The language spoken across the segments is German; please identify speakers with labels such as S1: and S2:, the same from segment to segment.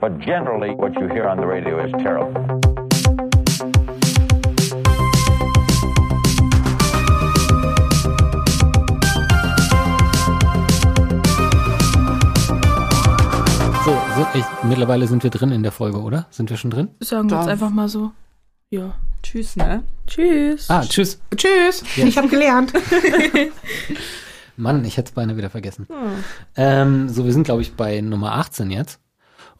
S1: But generally, what you hear on the radio is terrible.
S2: So, so ich, mittlerweile sind wir drin in der Folge, oder? Sind wir schon drin?
S3: Sagen wir jetzt einfach mal so. Ja.
S4: Tschüss, ne?
S3: Tschüss.
S2: Ah, tschüss.
S4: Tschüss.
S2: Ja.
S4: Ich habe gelernt.
S2: Mann, ich hätte es beinahe wieder vergessen.
S4: Hm.
S2: Ähm, so, wir sind, glaube ich, bei Nummer 18 jetzt.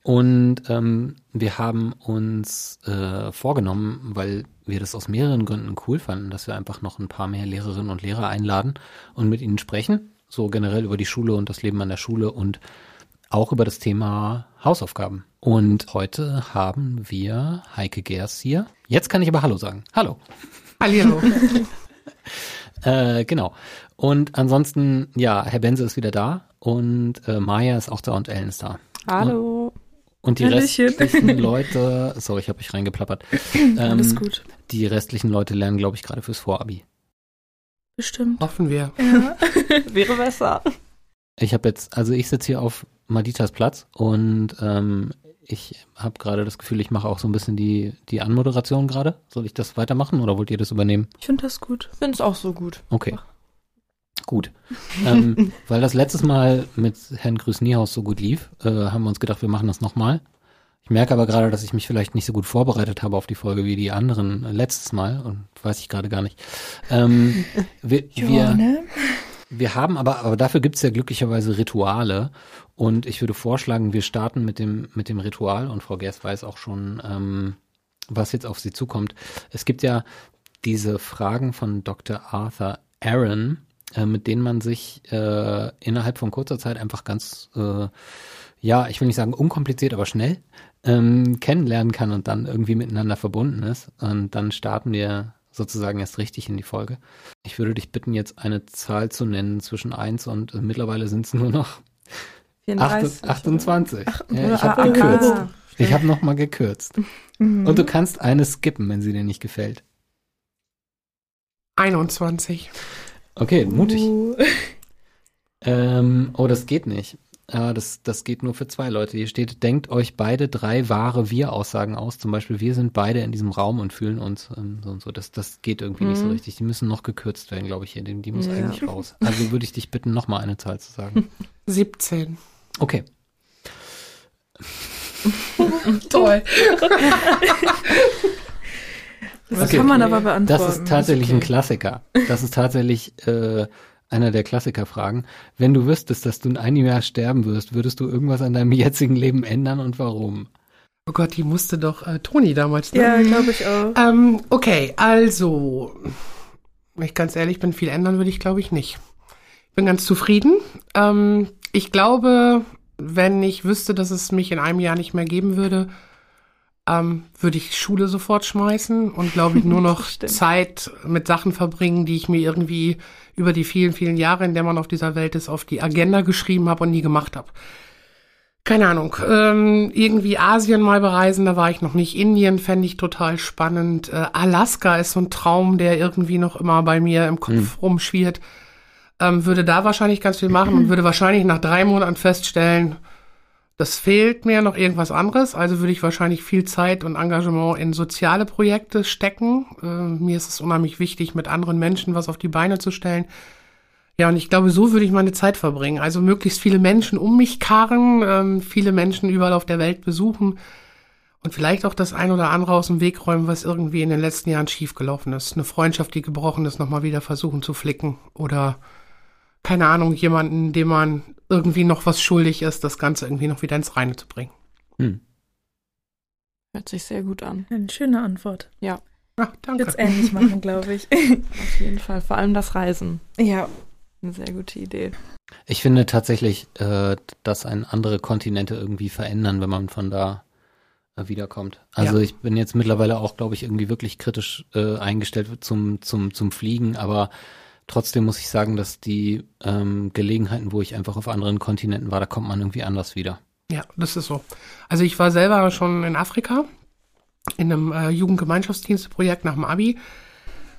S2: Und ähm, wir haben uns äh, vorgenommen, weil wir das aus mehreren Gründen cool fanden, dass wir einfach noch ein paar mehr Lehrerinnen und Lehrer einladen und mit ihnen sprechen. So generell über die Schule und das Leben an der Schule und auch über das Thema Hausaufgaben. Und heute haben wir Heike Gers hier. Jetzt kann ich aber Hallo sagen. Hallo.
S4: Hallihallo.
S2: Äh, genau. Und ansonsten, ja, Herr Benze ist wieder da und äh, Maya ist auch da und Ellen ist da.
S4: Hallo.
S2: Und die
S3: Hallöchen.
S2: restlichen Leute, sorry, ich habe mich reingeplappert. Ähm,
S3: Alles gut.
S2: Die restlichen Leute lernen, glaube ich, gerade fürs Vorabi.
S3: Bestimmt.
S4: Hoffen wir.
S3: Ja.
S4: Wäre besser.
S2: Ich habe jetzt, also ich sitze hier auf Maditas Platz und ähm, ich habe gerade das Gefühl, ich mache auch so ein bisschen die, die Anmoderation gerade. Soll ich das weitermachen oder wollt ihr das übernehmen?
S3: Ich finde das gut.
S4: Ich finde es auch so gut.
S2: Okay. Gut. ähm, weil das letztes Mal mit Herrn Grüß Niehaus so gut lief, äh, haben wir uns gedacht, wir machen das nochmal. Ich merke aber gerade, dass ich mich vielleicht nicht so gut vorbereitet habe auf die Folge wie die anderen letztes Mal und weiß ich gerade gar nicht. Ähm, wir, wir,
S3: ne?
S2: wir haben aber, aber dafür gibt's ja glücklicherweise Rituale und ich würde vorschlagen, wir starten mit dem, mit dem Ritual und Frau Gers weiß auch schon, ähm, was jetzt auf sie zukommt. Es gibt ja diese Fragen von Dr. Arthur Aaron, äh, mit denen man sich äh, innerhalb von kurzer Zeit einfach ganz, äh, ja, ich will nicht sagen unkompliziert, aber schnell ähm, kennenlernen kann und dann irgendwie miteinander verbunden ist. Und dann starten wir sozusagen erst richtig in die Folge. Ich würde dich bitten, jetzt eine Zahl zu nennen zwischen 1 und äh, mittlerweile sind es nur noch
S4: 34.
S2: 28. ja, ich
S3: ah,
S2: habe
S3: ah,
S2: gekürzt.
S4: ah.
S2: Ich habe nochmal gekürzt.
S3: Mhm.
S2: Und du kannst eine skippen, wenn sie dir nicht gefällt.
S4: 21.
S2: Okay, mutig.
S3: Uh.
S2: Ähm, oh, das geht nicht. Ah, das, das geht nur für zwei Leute. Hier steht, denkt euch beide drei wahre Wir-Aussagen aus. Zum Beispiel, wir sind beide in diesem Raum und fühlen uns ähm, so und so. Das, das geht irgendwie nicht so
S4: Mhm.
S2: richtig. Die müssen noch gekürzt werden, glaube ich, hier. Die, die muss
S4: Ja.
S2: eigentlich raus. Also würde ich dich bitten, nochmal eine Zahl zu sagen.
S4: 17.
S2: Okay.
S4: Toll.
S3: Das
S2: Okay.
S3: kann man aber beantworten.
S2: Das ist tatsächlich ein
S3: okay.
S2: Klassiker. Das ist tatsächlich äh, einer der Klassikerfragen. Wenn du wüsstest, dass du in einem Jahr sterben wirst, würdest du irgendwas an deinem jetzigen Leben ändern und warum?
S4: Oh Gott, die musste doch äh, Toni damals, ne?
S3: Ja, glaube ich auch.
S4: Ähm, okay, also, wenn ich ganz ehrlich bin, viel ändern würde ich, glaube ich, nicht. Ich bin ganz zufrieden. Ähm, ich glaube, wenn ich wüsste, dass es mich in einem Jahr nicht mehr geben würde, ähm, würde ich Schule sofort schmeißen und glaube ich nur noch. Zeit mit Sachen verbringen, die ich mir irgendwie über die vielen, vielen Jahre, in der man auf dieser Welt ist, auf die Agenda geschrieben habe und nie gemacht habe. Keine Ahnung. Ähm, irgendwie Asien mal bereisen, da war ich noch nicht. Indien fände ich total spannend. Äh, Alaska ist so ein Traum, der irgendwie noch immer bei mir im Kopf rumschwirrt. Ähm, würde da wahrscheinlich ganz viel machen und würde wahrscheinlich nach drei Monaten feststellen, das fehlt mir noch irgendwas anderes. Also würde ich wahrscheinlich viel Zeit und Engagement in soziale Projekte stecken. Äh, mir ist es unheimlich wichtig, mit anderen Menschen was auf die Beine zu stellen. Ja, und ich glaube, so würde ich meine Zeit verbringen. Also möglichst viele Menschen um mich karren, ähm, viele Menschen überall auf der Welt besuchen und vielleicht auch das ein oder andere aus dem Weg räumen, was irgendwie in den letzten Jahren schiefgelaufen ist. Eine Freundschaft, die gebrochen ist, nochmal wieder versuchen zu flicken. Oder, keine Ahnung, jemanden, dem man irgendwie noch was schuldig ist, das Ganze irgendwie noch wieder ins Reine zu bringen.
S2: Hm.
S5: Hört sich sehr gut an.
S3: Eine schöne Antwort.
S4: Ach,
S3: Ich
S4: danke.
S3: es ähnlich machen, glaube ich.
S5: Auf jeden Fall. Vor allem das Reisen.
S3: ja.
S5: Eine sehr gute Idee.
S2: Ich finde tatsächlich, äh, dass ein andere Kontinente irgendwie verändern, wenn man von da äh, wiederkommt. Also
S4: Ja.
S2: ich bin jetzt mittlerweile auch, glaube ich, irgendwie wirklich kritisch äh, eingestellt zum, zum, zum Fliegen, aber trotzdem muss ich sagen, dass die ähm, Gelegenheiten, wo ich einfach auf anderen Kontinenten war, da kommt man irgendwie anders wieder.
S4: Ja, das ist so. Also ich war selber schon in Afrika in einem äh, Jugendgemeinschaftsdienstprojekt nach dem Abi.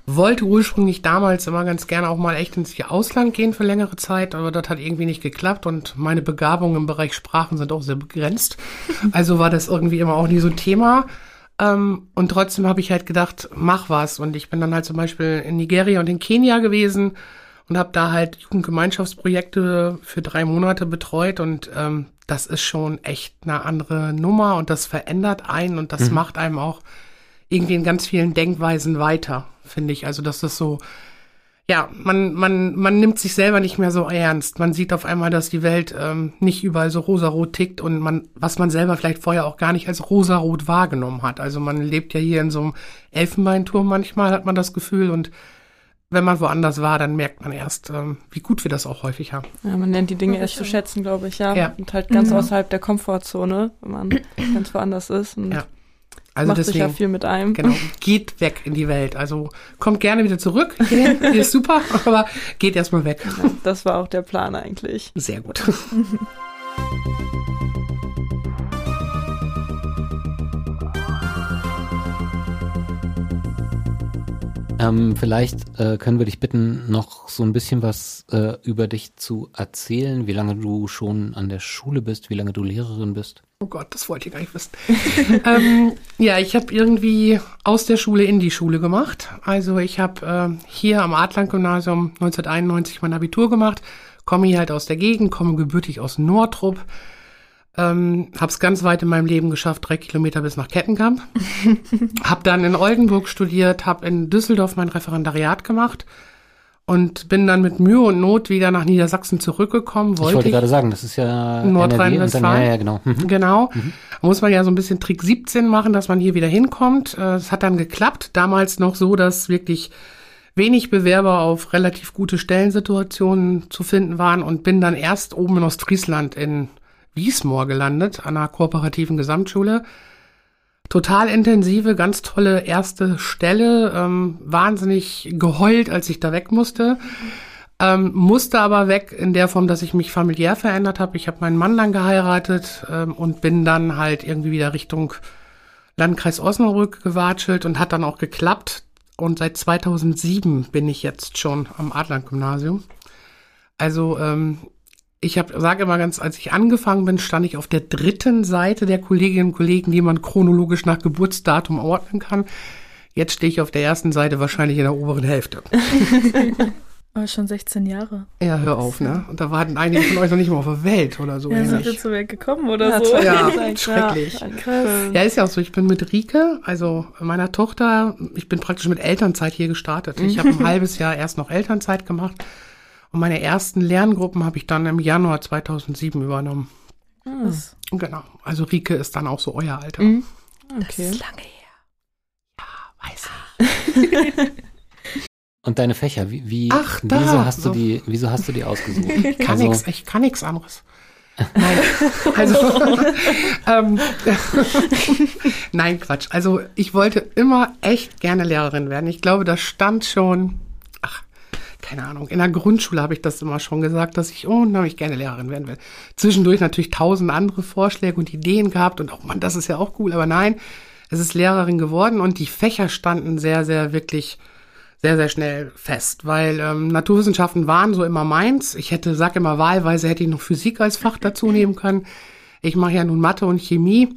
S4: wollte ursprünglich damals immer ganz gerne auch mal echt ins Ausland gehen für längere Zeit, aber das hat irgendwie nicht geklappt und meine Begabungen im Bereich Sprachen sind auch sehr begrenzt. Also war das irgendwie immer auch nie so ein Thema. Ähm, und trotzdem habe ich halt gedacht, mach was. Und ich bin dann halt zum Beispiel in Nigeria und in Kenia gewesen und habe da halt Jugendgemeinschaftsprojekte für drei Monate betreut und ähm, das ist schon echt eine andere Nummer und das verändert einen und das
S2: Mhm.
S4: macht einem auch irgendwie in ganz vielen Denkweisen weiter, finde ich. Also das ist so, ja, man, man, man nimmt sich selber nicht mehr so ernst. Man sieht auf einmal, dass die Welt ähm, nicht überall so rosarot tickt und man, was man selber vielleicht vorher auch gar nicht als rosarot wahrgenommen hat. Also man lebt ja hier in so einem Elfenbeinturm manchmal, hat man das Gefühl und wenn man woanders war, dann merkt man erst, ähm, wie gut wir das auch häufig haben.
S5: Ja, man lernt die Dinge
S3: Ja,
S5: erst zu schätzen, glaube ich, ja.
S4: Ja.
S5: Und halt ganz
S3: Mhm.
S5: außerhalb der Komfortzone, wenn man ganz woanders ist. Und
S4: Ja. Also
S5: macht sich ja
S4: deswegen,
S5: viel mit einem.
S4: genau, geht weg in die Welt. Also kommt gerne wieder zurück. Hier, ist super, aber geht erstmal weg.
S5: Das war auch der Plan eigentlich.
S4: Sehr gut.
S2: Ähm, vielleicht äh, können wir dich bitten, noch so ein bisschen was äh, über dich zu erzählen, wie lange du schon an der Schule bist, wie lange du Lehrerin bist.
S4: Oh Gott, das wollte ich gar nicht wissen. ähm, ja, ich habe irgendwie aus der Schule in die Schule gemacht. Also ich habe äh, hier am Adland-Gymnasium 1991 mein Abitur gemacht, komme hier halt aus der Gegend, komme gebürtig aus Nordrup. Ähm, habe es ganz weit in meinem Leben geschafft, drei Kilometer bis nach Kettenkamp. habe dann in Oldenburg studiert, habe in Düsseldorf mein Referendariat gemacht und bin dann mit Mühe und Not wieder nach Niedersachsen zurückgekommen.
S2: ich wollte gerade sagen, das ist ja
S4: Nordrhein-Westfalen.
S2: Ja, ja, genau. Mhm.
S4: Genau. Muss man ja so ein bisschen Trick 17 machen, dass man hier wieder hinkommt. Äh, Es hat dann geklappt. Damals noch so, dass wirklich wenig Bewerber auf relativ gute Stellensituationen zu finden waren und bin dann erst oben in Ostfriesland in Wiesmoor gelandet, an einer kooperativen Gesamtschule. Total intensive, ganz tolle erste Stelle. Ähm, wahnsinnig geheult, als ich da weg musste. Ähm, musste aber weg in der Form, dass ich mich familiär verändert habe. Ich habe meinen Mann dann geheiratet ähm, und bin dann halt irgendwie wieder Richtung Landkreis Osnabrück gewatschelt und hat dann auch geklappt. Und seit 2007 bin ich jetzt schon am Adland-Gymnasium. Also ähm, ich habe, sage immer ganz, als ich angefangen bin, stand ich auf der dritten Seite der Kolleginnen und Kollegen, die man chronologisch nach Geburtsdatum ordnen kann. Jetzt stehe ich auf der ersten Seite wahrscheinlich in der oberen Hälfte.
S3: Aber schon 16 Jahre.
S4: Ja, hör auf, ne? Und da waren einige von euch noch nicht mal auf der Welt oder so
S3: Ja, sind jetzt so weit gekommen oder
S5: Ja,
S3: so.
S4: Ja,
S5: ja,
S4: schrecklich.
S5: Krass.
S4: Ja, ist ja auch so. Ich bin mit Rike, also meiner Tochter, ich bin praktisch mit Elternzeit hier gestartet. Ich habe ein halbes Jahr erst noch Elternzeit gemacht und meine ersten Lerngruppen habe ich dann im Januar 2007 übernommen.
S3: Das
S4: Genau. Also Rike ist dann auch so euer Alter.
S5: Mhm. Okay.
S3: lange her.
S4: Weiß ich.
S2: Und deine Fächer, wie, wie
S4: Ach, da,
S2: wieso hast
S4: so.
S2: du die, wieso hast du die ausgesucht?
S4: Ich kann
S2: Also-
S4: nix, ich kann nichts anderes. Nein, also, ähm, nein, Quatsch. Also, ich wollte immer echt gerne Lehrerin werden. Ich glaube, das stand schon, keine Ahnung, in der Grundschule habe ich das immer schon gesagt, dass ich unheimlich gerne Lehrerin werden will. Zwischendurch natürlich tausend andere Vorschläge und Ideen gehabt und auch, man, das ist ja auch cool, aber nein, es ist Lehrerin geworden und die Fächer standen sehr, sehr wirklich sehr, sehr schnell fest, weil ähm, Naturwissenschaften waren so immer meins. Ich hätte, sag immer wahlweise, hätte ich noch Physik als Fach dazu nehmen können. Ich mache ja nun Mathe und Chemie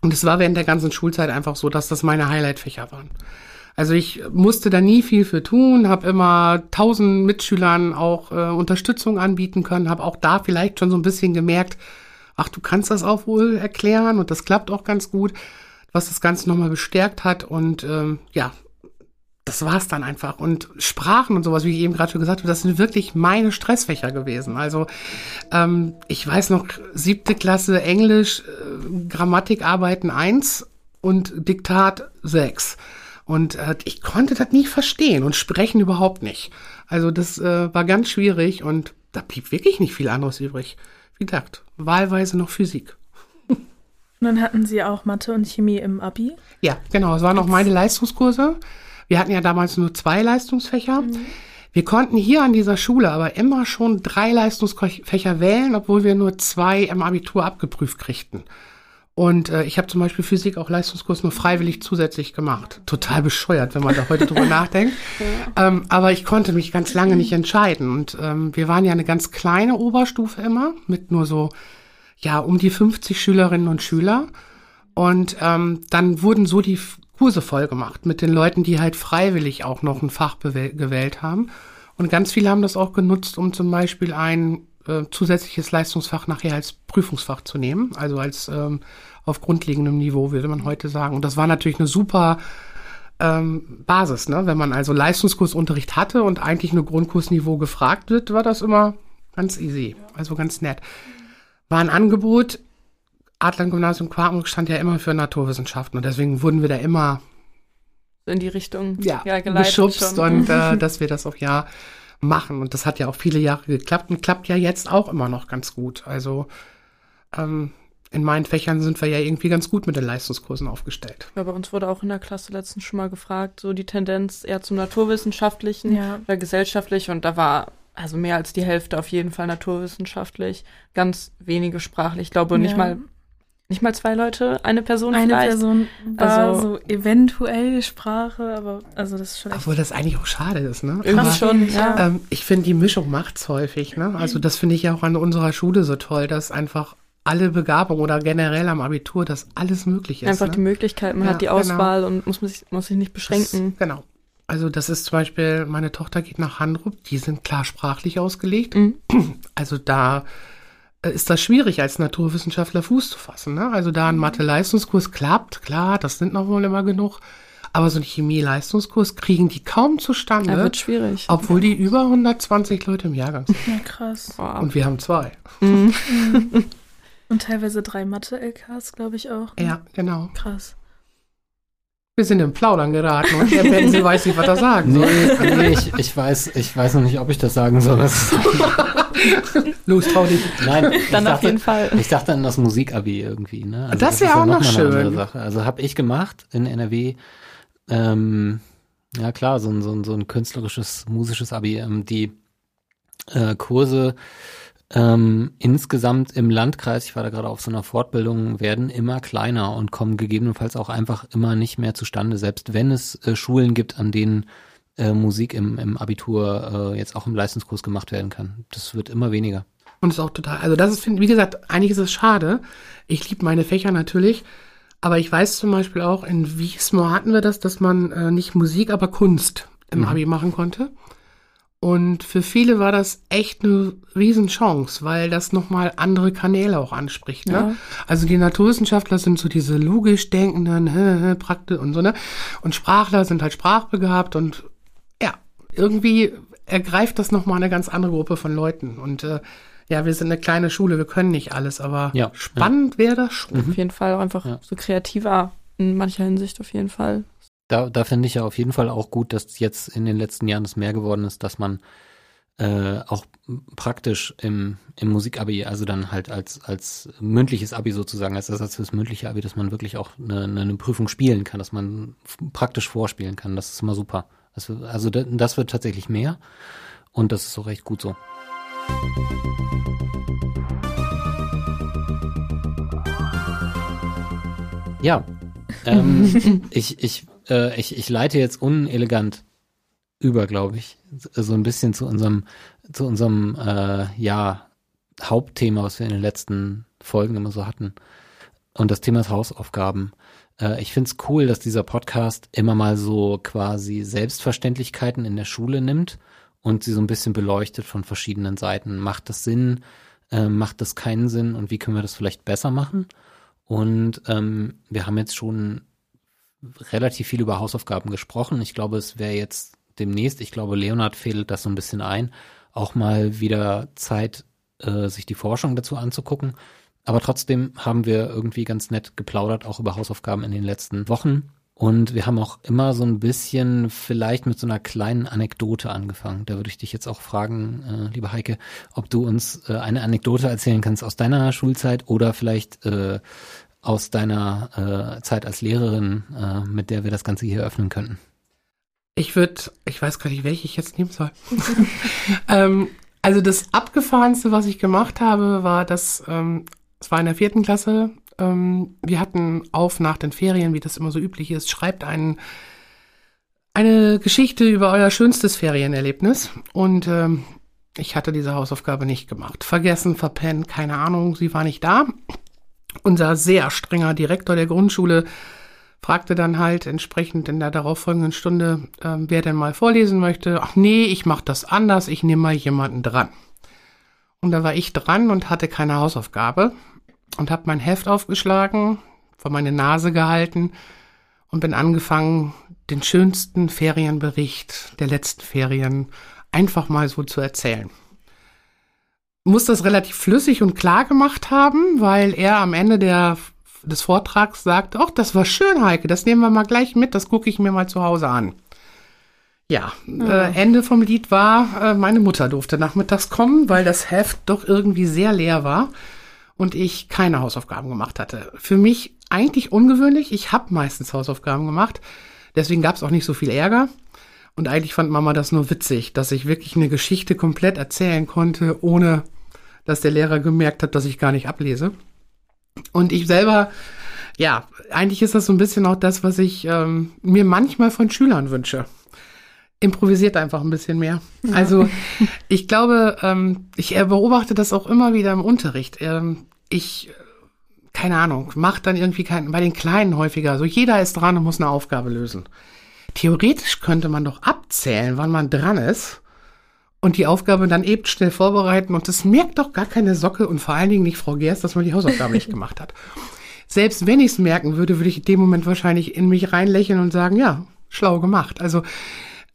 S4: und es war während der ganzen Schulzeit einfach so, dass das meine Highlight-Fächer waren. Also ich musste da nie viel für tun, habe immer tausend Mitschülern auch äh, Unterstützung anbieten können, habe auch da vielleicht schon so ein bisschen gemerkt, ach, du kannst das auch wohl erklären und das klappt auch ganz gut, was das Ganze nochmal bestärkt hat und ähm, ja, das war's dann einfach. Und Sprachen und sowas, wie ich eben gerade schon gesagt habe, das sind wirklich meine Stressfächer gewesen. Also ähm, ich weiß noch, siebte Klasse Englisch, äh, Grammatikarbeiten eins und Diktat sechs. Und äh, ich konnte das nie verstehen und sprechen überhaupt nicht. Also das äh, war ganz schwierig und da blieb wirklich nicht viel anderes übrig. Wie gesagt, wahlweise noch Physik.
S3: Und dann hatten sie auch Mathe und Chemie im Abi.
S4: Ja, genau. Es waren auch meine Leistungskurse. Wir hatten ja damals nur zwei Leistungsfächer. Wir konnten hier an dieser Schule aber immer schon drei Leistungsfächer wählen, obwohl wir nur zwei im Abitur abgeprüft kriegten. Und äh, ich habe zum Beispiel Physik auch Leistungskurs nur freiwillig zusätzlich gemacht. Total bescheuert, wenn man da heute drüber nachdenkt. Ähm, aber ich konnte mich ganz lange nicht entscheiden. Und ähm, wir waren ja eine ganz kleine Oberstufe immer, mit nur so, ja, um die 50 Schülerinnen und Schüler. Und ähm, dann wurden so die Kurse voll gemacht mit den Leuten, die halt freiwillig auch noch ein Fach gewählt haben. Und ganz viele haben das auch genutzt, um zum Beispiel ein äh, zusätzliches Leistungsfach nachher als Prüfungsfach zu nehmen, also als ähm, auf grundlegendem Niveau, würde man heute sagen. Und das war natürlich eine super ähm, Basis, ne? Wenn man also Leistungskursunterricht hatte und eigentlich nur Grundkursniveau gefragt wird, war das immer ganz easy, also ganz nett. War ein Angebot. Adlern-Gymnasium Quartenburg stand ja immer für Naturwissenschaften und deswegen wurden wir da immer
S5: in die Richtung
S4: ja, ja geschubst schon. und äh, dass wir das auch ja machen. Und das hat ja auch viele Jahre geklappt und klappt ja jetzt auch immer noch ganz gut. Also ähm, in meinen Fächern sind wir ja irgendwie ganz gut mit den Leistungskursen aufgestellt.
S5: Ja, bei uns wurde auch in der Klasse letztens schon mal gefragt, so die Tendenz eher zum naturwissenschaftlichen ja. oder gesellschaftlich und da war also mehr als die Hälfte auf jeden Fall naturwissenschaftlich, ganz wenige sprachlich. Ich glaube ja. nicht mal nicht mal zwei Leute, eine Person
S3: eine
S5: vielleicht.
S3: Person war also, so eventuell Sprache, aber also das ist schon.
S4: Obwohl das eigentlich auch schade ist, ne?
S5: Irgendwie aber, schon, ja.
S4: Ähm, ich finde, die Mischung macht's häufig, ne? Also das finde ich ja auch an unserer Schule so toll, dass einfach alle Begabung oder generell am Abitur, dass alles möglich ist.
S5: Einfach
S4: ne?
S5: die Möglichkeit, man ja, hat die genau. Auswahl genau. und muss, sich, muss sich nicht beschränken.
S4: Das, genau. Also das ist zum Beispiel, meine Tochter geht nach Handrup, die sind klar sprachlich ausgelegt. Mhm. Also da ist das schwierig, als Naturwissenschaftler Fuß zu fassen. Ne? Also da ein Mathe-Leistungskurs klappt, klar, das sind noch wohl immer genug. Aber so ein Chemie-Leistungskurs kriegen die kaum zustande.
S5: Ja, wird schwierig.
S4: Obwohl die über 120 Leute im Jahrgang sind.
S3: Ja, krass.
S4: Wow. Und wir haben zwei.
S3: Mhm. Und teilweise drei Mathe-LKs, glaube ich auch.
S4: Ne? Ja, genau.
S3: Krass.
S4: Wir sind im Plaudern geraten und der Benzi weiß nicht, was er sagen
S2: soll. Nee, nee ich, ich, weiß, ich weiß noch nicht, ob ich das sagen soll.
S4: Los, trau dich.
S2: Nein,
S5: dann
S2: dachte,
S5: auf jeden Fall.
S2: Ich dachte an das Musikabi irgendwie. Ne?
S4: Also das, wäre auch noch schön.
S2: Sache. Also habe ich gemacht in NRW. Ähm, ja klar, so ein, so ein, so ein künstlerisches, musisches Abi. Ähm, die äh, Kurse ähm, insgesamt im Landkreis, ich war da gerade auf so einer Fortbildung, werden immer kleiner und kommen gegebenenfalls auch einfach immer nicht mehr zustande, selbst wenn es äh, Schulen gibt, an denen äh, Musik im, im Abitur äh, jetzt auch im Leistungskurs gemacht werden kann. Das wird immer weniger.
S4: Und ist auch total, also das ist, wie gesagt, eigentlich ist es schade. Ich liebe meine Fächer natürlich, aber ich weiß zum Beispiel auch, in Wiesmoor hatten wir das, dass man äh, nicht Musik, aber Kunst im mhm. Abi machen konnte. Und für viele war das echt eine Riesenchance, weil das nochmal andere Kanäle auch anspricht. Ne? Ja. Also die Naturwissenschaftler sind so diese logisch denkenden, Praktik und so, ne? Und Sprachler sind halt sprachbegabt und ja, irgendwie ergreift das nochmal eine ganz andere Gruppe von Leuten. Und äh, ja, wir sind eine kleine Schule, wir können nicht alles, aber ja, spannend ja. wäre das schon.
S5: Auf jeden Fall auch einfach ja. so kreativer in mancher Hinsicht auf jeden Fall.
S2: Da, da finde ich ja auf jeden Fall auch gut, dass jetzt in den letzten Jahren es mehr geworden ist, dass man äh, auch praktisch im, im Musikabi, also dann halt als, als mündliches Abi sozusagen, als Ersatz fürs mündliche Abi, dass man wirklich auch eine, eine Prüfung spielen kann, dass man praktisch vorspielen kann. Das ist immer super. Das, also das wird tatsächlich mehr und das ist auch recht gut so. Ja, ähm, ich, ich äh, ich, ich leite jetzt unelegant über, glaube ich, so ein bisschen zu unserem, zu unserem, äh, ja, Hauptthema, was wir in den letzten Folgen immer so hatten. Und das Thema ist Hausaufgaben. Äh, ich finde es cool, dass dieser Podcast immer mal so quasi Selbstverständlichkeiten in der Schule nimmt und sie so ein bisschen beleuchtet von verschiedenen Seiten. Macht das Sinn? Äh, macht das keinen Sinn? Und wie können wir das vielleicht besser machen? Und ähm, wir haben jetzt schon relativ viel über Hausaufgaben gesprochen. Ich glaube, es wäre jetzt demnächst, ich glaube, Leonard fädelt das so ein bisschen ein, auch mal wieder Zeit, äh, sich die Forschung dazu anzugucken. Aber trotzdem haben wir irgendwie ganz nett geplaudert, auch über Hausaufgaben in den letzten Wochen. Und wir haben auch immer so ein bisschen vielleicht mit so einer kleinen Anekdote angefangen. Da würde ich dich jetzt auch fragen, äh, liebe Heike, ob du uns äh, eine Anekdote erzählen kannst aus deiner Schulzeit oder vielleicht äh, aus deiner äh, Zeit als Lehrerin, äh, mit der wir das Ganze hier öffnen könnten?
S4: Ich würde, ich weiß gar nicht, welche ich jetzt nehmen soll. ähm, also das abgefahrenste, was ich gemacht habe, war, dass ähm, es war in der vierten Klasse. Ähm, wir hatten auf nach den Ferien, wie das immer so üblich ist, schreibt einen, eine Geschichte über euer schönstes Ferienerlebnis. Und ähm, ich hatte diese Hausaufgabe nicht gemacht. Vergessen, verpennt, keine Ahnung, sie war nicht da. Unser sehr strenger Direktor der Grundschule fragte dann halt entsprechend in der darauffolgenden Stunde, äh, wer denn mal vorlesen möchte. Ach nee, ich mach das anders, ich nehme mal jemanden dran. Und da war ich dran und hatte keine Hausaufgabe und habe mein Heft aufgeschlagen, vor meine Nase gehalten und bin angefangen, den schönsten Ferienbericht der letzten Ferien einfach mal so zu erzählen. Muss das relativ flüssig und klar gemacht haben, weil er am Ende der, des Vortrags sagte, ach, das war schön, Heike, das nehmen wir mal gleich mit, das gucke ich mir mal zu Hause an. Ja, ja. Äh, Ende vom Lied war, äh, meine Mutter durfte nachmittags kommen, weil das Heft doch irgendwie sehr leer war und ich keine Hausaufgaben gemacht hatte. Für mich eigentlich ungewöhnlich. Ich habe meistens Hausaufgaben gemacht. Deswegen gab es auch nicht so viel Ärger. Und eigentlich fand Mama das nur witzig, dass ich wirklich eine Geschichte komplett erzählen konnte, ohne dass der Lehrer gemerkt hat, dass ich gar nicht ablese. Und ich selber, ja, eigentlich ist das so ein bisschen auch das, was ich ähm, mir manchmal von Schülern wünsche. Improvisiert einfach ein bisschen mehr. Ja. Also ich glaube, ähm, ich beobachte das auch immer wieder im Unterricht. Ähm, ich keine Ahnung, macht dann irgendwie kein, bei den Kleinen häufiger so, jeder ist dran und muss eine Aufgabe lösen. Theoretisch könnte man doch abzählen, wann man dran ist und die Aufgabe dann eben schnell vorbereiten und das merkt doch gar keine Socke und vor allen Dingen nicht Frau Gers, dass man die Hausaufgabe nicht gemacht hat. Selbst wenn ich es merken würde, würde ich in dem Moment wahrscheinlich in mich reinlächeln und sagen, ja, schlau gemacht. Also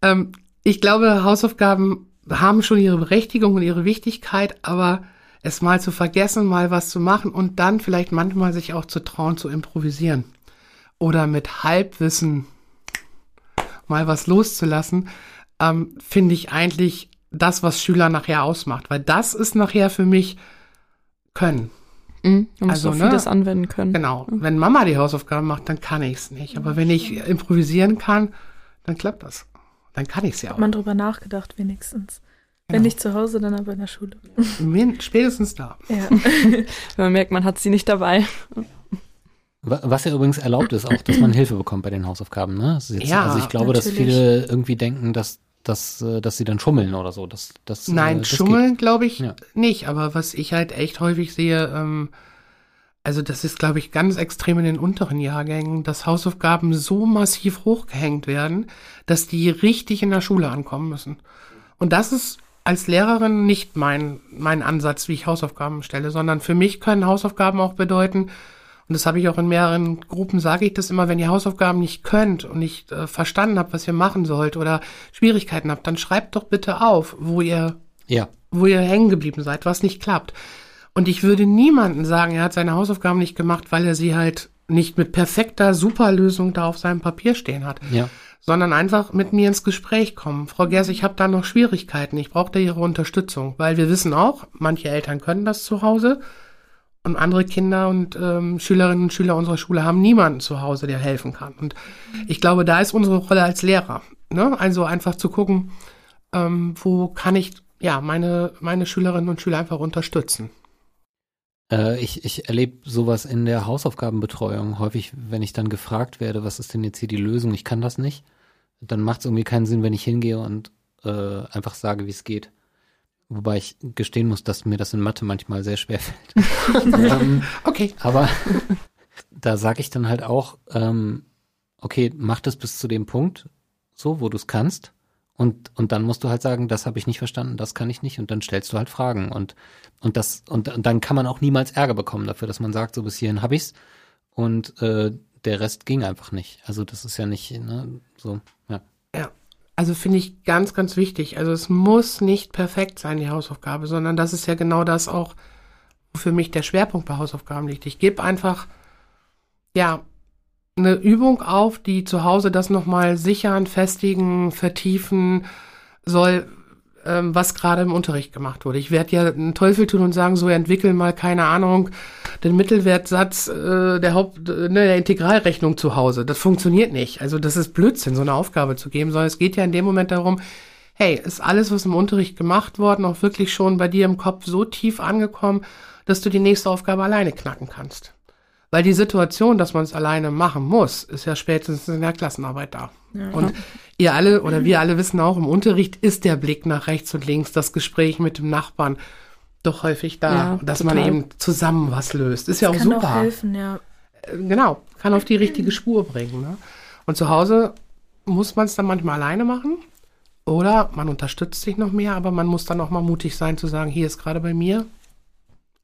S4: ähm, ich glaube, Hausaufgaben haben schon ihre Berechtigung und ihre Wichtigkeit, aber es mal zu vergessen, mal was zu machen und dann vielleicht manchmal sich auch zu trauen, zu improvisieren. Oder mit Halbwissen mal was loszulassen, ähm, finde ich eigentlich das, was Schüler nachher ausmacht. Weil das ist nachher für mich Können.
S5: Mhm, man also so vieles ne, anwenden können.
S4: Genau. Mhm. Wenn Mama die Hausaufgaben macht, dann kann ich es nicht. Aber wenn ich improvisieren kann, dann klappt das. Dann kann ich es ja auch. Hat
S3: man drüber nachgedacht wenigstens. Wenn nicht zu Hause, dann aber in der Schule.
S4: Spätestens da. Ja.
S5: Wenn man merkt, man hat sie nicht dabei.
S2: Was ja übrigens erlaubt ist, auch, dass man Hilfe bekommt bei den Hausaufgaben. Ne? Jetzt, ja, also ich glaube, natürlich. dass viele irgendwie denken, dass, dass, äh, dass sie dann schummeln oder so. Dass, dass,
S4: äh, Nein, das schummeln glaube ich ja. nicht. Aber was ich halt echt häufig sehe, ähm, also das ist, glaube ich, ganz extrem in den unteren Jahrgängen, dass Hausaufgaben so massiv hochgehängt werden, dass die richtig in der Schule ankommen müssen. Und das ist als Lehrerin nicht mein, mein Ansatz, wie ich Hausaufgaben stelle, sondern für mich können Hausaufgaben auch bedeuten, und das habe ich auch in mehreren Gruppen, sage ich das immer, wenn ihr Hausaufgaben nicht könnt und nicht äh, verstanden habt, was ihr machen sollt oder Schwierigkeiten habt, dann schreibt doch bitte auf, wo ihr, ja. wo ihr hängen geblieben seid, was nicht klappt. Und ich würde niemanden sagen, er hat seine Hausaufgaben nicht gemacht, weil er sie halt nicht mit perfekter Superlösung da auf seinem Papier stehen hat. Ja sondern einfach mit mir ins Gespräch kommen. Frau Gers, ich habe da noch Schwierigkeiten, ich brauche da Ihre Unterstützung, weil wir wissen auch, manche Eltern können das zu Hause und andere Kinder und ähm, Schülerinnen und Schüler unserer Schule haben niemanden zu Hause, der helfen kann. Und ich glaube, da ist unsere Rolle als Lehrer. Ne? Also einfach zu gucken, ähm, wo kann ich ja meine, meine Schülerinnen und Schüler einfach unterstützen.
S2: Äh, ich, ich erlebe sowas in der Hausaufgabenbetreuung häufig, wenn ich dann gefragt werde, was ist denn jetzt hier die Lösung? Ich kann das nicht. Dann macht es irgendwie keinen Sinn, wenn ich hingehe und äh, einfach sage, wie es geht. Wobei ich gestehen muss, dass mir das in Mathe manchmal sehr schwer fällt. ähm, okay. Aber da sage ich dann halt auch, ähm, okay, mach das bis zu dem Punkt, so, wo du es kannst. Und, und dann musst du halt sagen, das habe ich nicht verstanden, das kann ich nicht. Und dann stellst du halt Fragen. Und, und das, und, und dann kann man auch niemals Ärger bekommen dafür, dass man sagt, so bis hierhin habe ich's. Und äh, der Rest ging einfach nicht. Also das ist ja nicht, ne, so,
S4: ja. Also finde ich ganz, ganz wichtig. Also es muss nicht perfekt sein, die Hausaufgabe, sondern das ist ja genau das auch, wo für mich der Schwerpunkt bei Hausaufgaben liegt. Ich gebe einfach, ja, eine Übung auf, die zu Hause das nochmal sichern, festigen, vertiefen soll, ähm, was gerade im Unterricht gemacht wurde. Ich werde ja einen Teufel tun und sagen, so entwickeln mal, keine Ahnung, den Mittelwertsatz äh, der Haupt, äh, ne, der Integralrechnung zu Hause. Das funktioniert nicht. Also das ist Blödsinn, so eine Aufgabe zu geben, sondern es geht ja in dem Moment darum, hey, ist alles, was im Unterricht gemacht worden, auch wirklich schon bei dir im Kopf so tief angekommen, dass du die nächste Aufgabe alleine knacken kannst. Weil die Situation, dass man es alleine machen muss, ist ja spätestens in der Klassenarbeit da. Ja. Und ihr alle oder wir alle wissen auch, im Unterricht ist der Blick nach rechts und links, das Gespräch mit dem Nachbarn doch häufig da, ja, dass total. man eben zusammen was löst. Ist ja das auch
S3: kann
S4: super.
S3: Auch helfen, ja.
S4: Äh, genau, kann auf die richtige Spur bringen. Ne? Und zu Hause muss man es dann manchmal alleine machen. Oder man unterstützt sich noch mehr, aber man muss dann auch mal mutig sein zu sagen, hier ist gerade bei mir